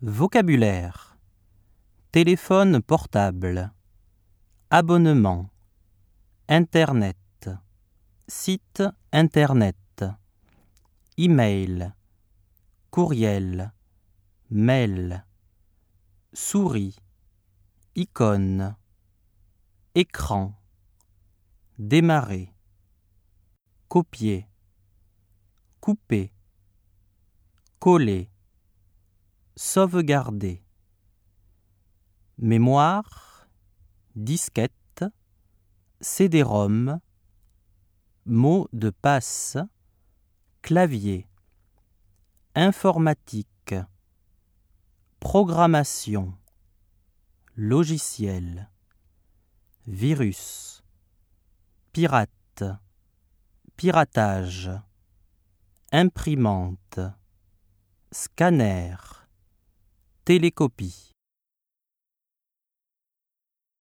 Vocabulaire. Téléphone portable. Abonnement. Internet. Site Internet. Email. Courriel. Mail. Souris. Icône. Écran. Démarrer. Copier. Couper. Coller. Sauvegarder. Mémoire. Disquette. CD-ROM. Mot de passe. Clavier. Informatique. Programmation. Logiciel. Virus. Pirate. Piratage. Imprimante. Scanner. Télécopie.